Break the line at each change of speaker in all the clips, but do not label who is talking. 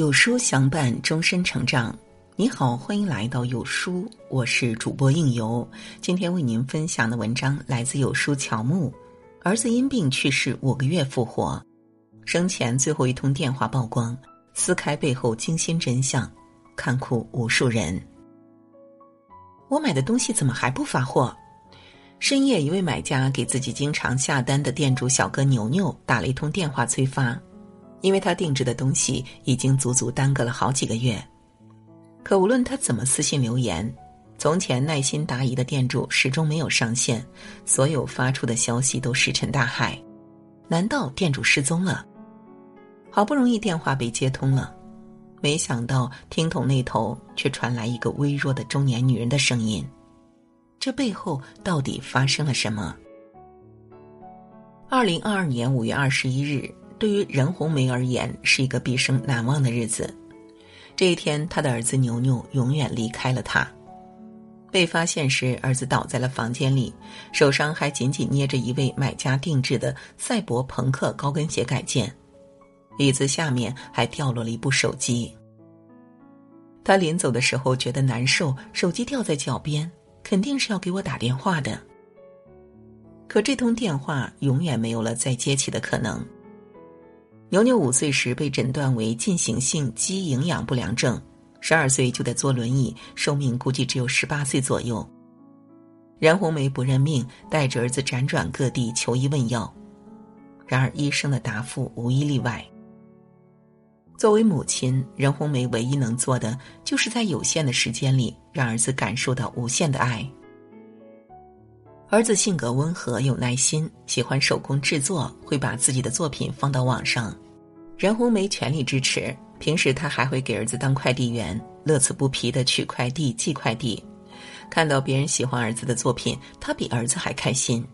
有书相伴，终身成长。你好，欢迎来到有书，我是主播应由。今天为您分享的文章来自有书乔木。儿子因病去世五个月复活，生前最后一通电话曝光，撕开背后惊心真相，看哭无数人。我买的东西怎么还不发货？深夜，一位买家给自己经常下单的店主小哥牛牛打了一通电话催发。因为他定制的东西已经足足耽搁了好几个月，可无论他怎么私信留言，从前耐心答疑的店主始终没有上线，所有发出的消息都石沉大海。难道店主失踪了？好不容易电话被接通了，没想到听筒那头却传来一个微弱的中年女人的声音。这背后到底发生了什么？二零二二年五月二十一日。对于任红梅而言，是一个毕生难忘的日子。这一天，她的儿子牛牛永远离开了她。被发现时，儿子倒在了房间里，手上还紧紧捏着一位买家定制的赛博朋克高跟鞋改件，椅子下面还掉落了一部手机。他临走的时候觉得难受，手机掉在脚边，肯定是要给我打电话的。可这通电话永远没有了再接起的可能。牛牛五岁时被诊断为进行性肌营养不良症，十二岁就得坐轮椅，寿命估计只有十八岁左右。任红梅不认命，带着儿子辗转各地求医问药，然而医生的答复无一例外。作为母亲，任红梅唯一能做的，就是在有限的时间里让儿子感受到无限的爱。儿子性格温和有耐心，喜欢手工制作，会把自己的作品放到网上。任红梅全力支持，平时她还会给儿子当快递员，乐此不疲的取快递、寄快递。看到别人喜欢儿子的作品，她比儿子还开心。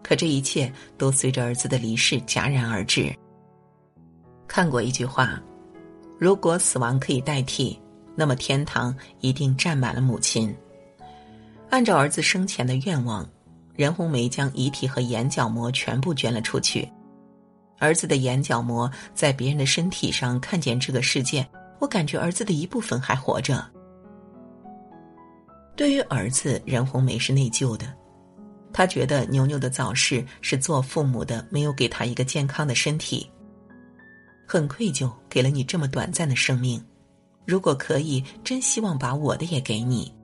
可这一切都随着儿子的离世戛然而止。看过一句话：“如果死亡可以代替，那么天堂一定站满了母亲。”按照儿子生前的愿望。任红梅将遗体和眼角膜全部捐了出去。儿子的眼角膜在别人的身体上看见这个世界，我感觉儿子的一部分还活着。对于儿子，任红梅是内疚的，她觉得牛牛的早逝是做父母的没有给他一个健康的身体，很愧疚，给了你这么短暂的生命，如果可以，真希望把我的也给你。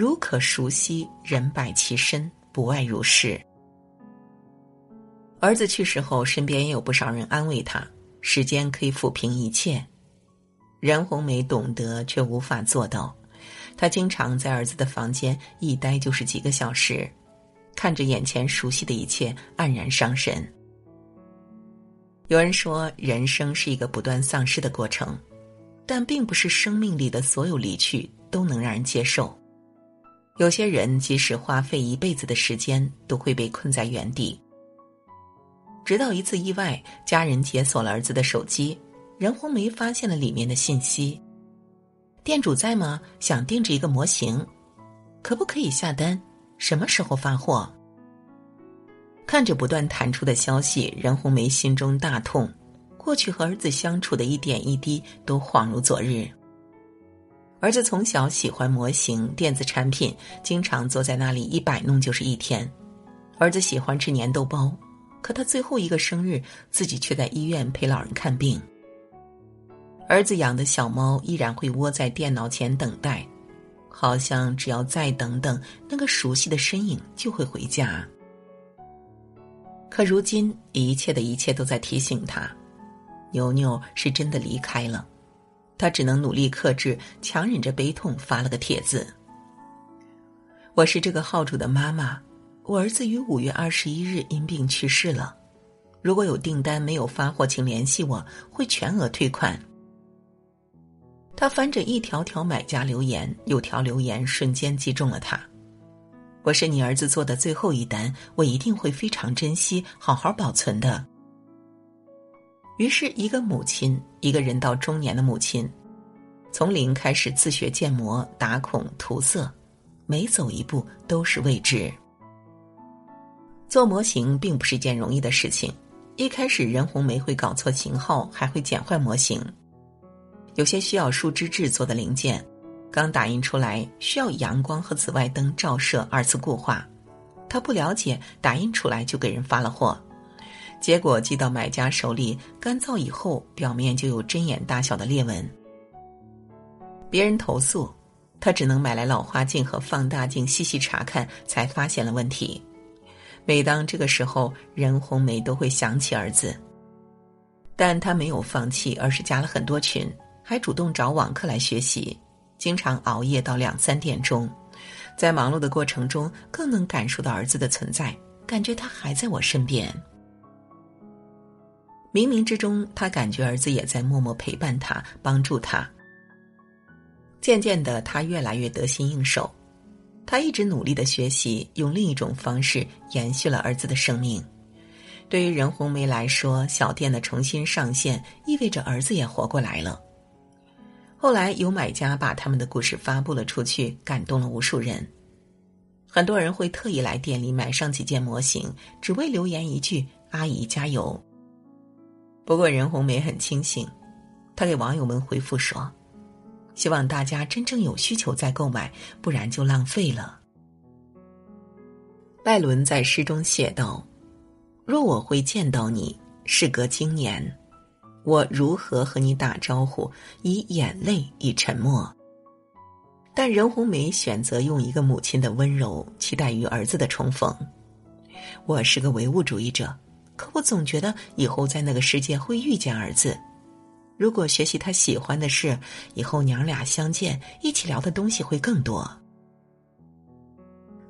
如可熟悉，人百其身，不外如是。儿子去世后，身边也有不少人安慰他：“时间可以抚平一切。”任红梅懂得，却无法做到。她经常在儿子的房间一待就是几个小时，看着眼前熟悉的一切，黯然伤神。有人说，人生是一个不断丧失的过程，但并不是生命里的所有离去都能让人接受。有些人即使花费一辈子的时间，都会被困在原地。直到一次意外，家人解锁了儿子的手机，任红梅发现了里面的信息：“店主在吗？想定制一个模型，可不可以下单？什么时候发货？”看着不断弹出的消息，任红梅心中大痛。过去和儿子相处的一点一滴，都恍如昨日。儿子从小喜欢模型、电子产品，经常坐在那里一摆弄就是一天。儿子喜欢吃粘豆包，可他最后一个生日，自己却在医院陪老人看病。儿子养的小猫依然会窝在电脑前等待，好像只要再等等，那个熟悉的身影就会回家。可如今，一切的一切都在提醒他，牛牛是真的离开了。他只能努力克制，强忍着悲痛发了个帖子：“我是这个号主的妈妈，我儿子于五月二十一日因病去世了。如果有订单没有发货，请联系我，会全额退款。”他翻着一条条买家留言，有条留言瞬间击中了他：“我是你儿子做的最后一单，我一定会非常珍惜，好好保存的。”于是，一个母亲，一个人到中年的母亲，从零开始自学建模、打孔、涂色，每走一步都是未知。做模型并不是件容易的事情，一开始任红梅会搞错型号，还会剪坏模型。有些需要树脂制作的零件，刚打印出来需要阳光和紫外灯照射二次固化，他不了解，打印出来就给人发了货，结果寄到买家手里，干燥以后表面就有针眼大小的裂纹。别人投诉，他只能买来老花镜和放大镜细细查看，才发现了问题。每当这个时候，任红梅都会想起儿子，但她没有放弃，而是加了很多群，还主动找网课来学习，经常熬夜到两三点钟。在忙碌的过程中，更能感受到儿子的存在，感觉他还在我身边。冥冥之中，他感觉儿子也在默默陪伴他，帮助他。渐渐的，他越来越得心应手。他一直努力的学习，用另一种方式延续了儿子的生命。对于任红梅来说，小店的重新上线意味着儿子也活过来了。后来有买家把他们的故事发布了出去，感动了无数人。很多人会特意来店里买上几件模型，只为留言一句“阿姨加油”。不过任红梅很清醒，她给网友们回复说。希望大家真正有需求再购买，不然就浪费了。拜伦在诗中写道：“若我会见到你，事隔经年，我如何和你打招呼？以眼泪，以沉默。”但任红梅选择用一个母亲的温柔，期待与儿子的重逢。我是个唯物主义者，可我总觉得以后在那个世界会遇见儿子。如果学习他喜欢的事，以后娘俩相见，一起聊的东西会更多。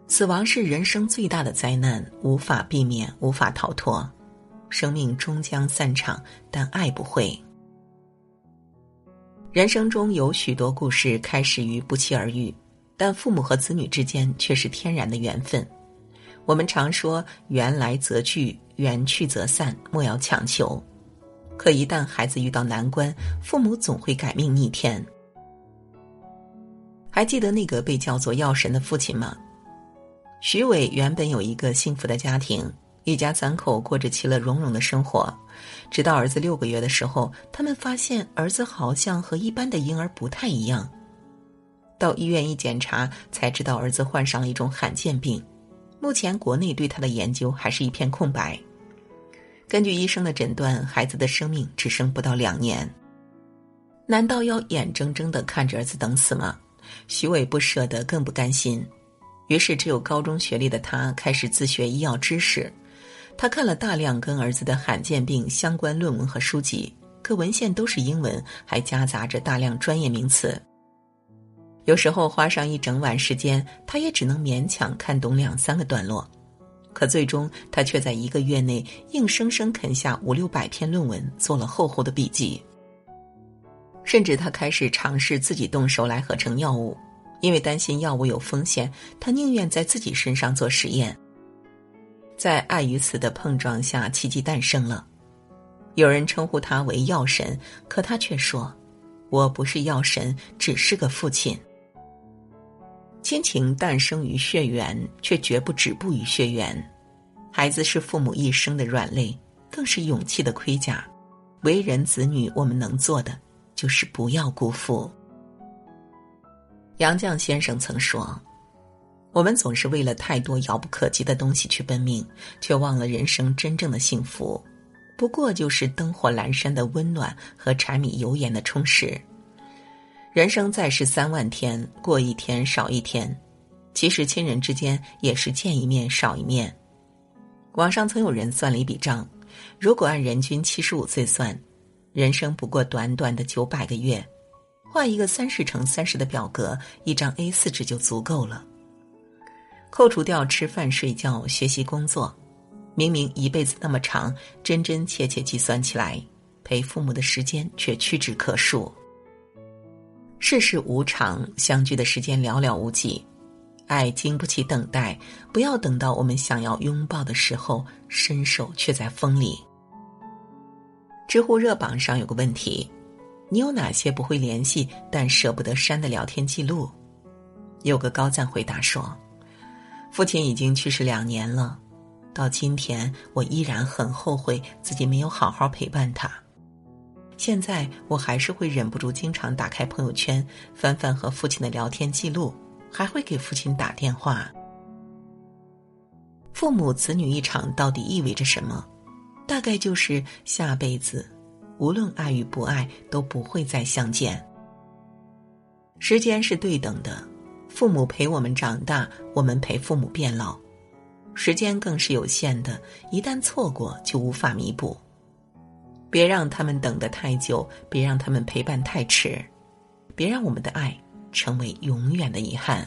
死亡是人生最大的灾难，无法避免，无法逃脱。生命终将散场，但爱不会。人生中有许多故事开始于不期而遇，但父母和子女之间却是天然的缘分。我们常说“缘来则聚，缘去则散”，莫要强求。可一旦孩子遇到难关，父母总会改命逆天。还记得那个被叫做药神的父亲吗？徐伟原本有一个幸福的家庭，一家三口过着其乐融融的生活。直到儿子六个月的时候，他们发现儿子好像和一般的婴儿不太一样。到医院一检查，才知道儿子患上了一种罕见病，目前国内对他的研究还是一片空白。根据医生的诊断，孩子的生命只剩不到两年。难道要眼睁睁的看着儿子等死吗？徐伟不舍得，更不甘心。于是，只有高中学历的他开始自学医药知识。他看了大量跟儿子的罕见病相关论文和书籍，可文献都是英文，还夹杂着大量专业名词。有时候花上一整晚时间，他也只能勉强看懂两三个段落。可最终，他却在一个月内硬生生啃下五六百篇论文，做了厚厚的笔记。甚至他开始尝试自己动手来合成药物，因为担心药物有风险，他宁愿在自己身上做实验。在爱与死的碰撞下，奇迹诞生了。有人称呼他为药神，可他却说：“我不是药神，只是个父亲。”亲情诞生于血缘，却绝不止步于血缘。孩子是父母一生的软肋，更是勇气的盔甲。为人子女，我们能做的就是不要辜负。杨绛先生曾说：“我们总是为了太多遥不可及的东西去奔命，却忘了人生真正的幸福，不过就是灯火阑珊的温暖和柴米油盐的充实。”人生在世三万天，过一天少一天。其实亲人之间也是见一面少一面。网上曾有人算了一笔账：如果按人均七十五岁算，人生不过短短的九百个月。画一个三十乘三十的表格，一张 A 四纸就足够了。扣除掉吃饭、睡觉、学习、工作，明明一辈子那么长，真真切切计算起来，陪父母的时间却屈指可数。世事无常，相聚的时间寥寥无几，爱经不起等待。不要等到我们想要拥抱的时候，伸手却在风里。知乎热榜上有个问题：你有哪些不会联系但舍不得删的聊天记录？有个高赞回答说：父亲已经去世两年了，到今天，我依然很后悔自己没有好好陪伴他。现在我还是会忍不住经常打开朋友圈，翻翻和父亲的聊天记录，还会给父亲打电话。父母子女一场到底意味着什么？大概就是下辈子，无论爱与不爱，都不会再相见。时间是对等的，父母陪我们长大，我们陪父母变老。时间更是有限的，一旦错过就无法弥补。别让他们等得太久，别让他们陪伴太迟，别让我们的爱成为永远的遗憾。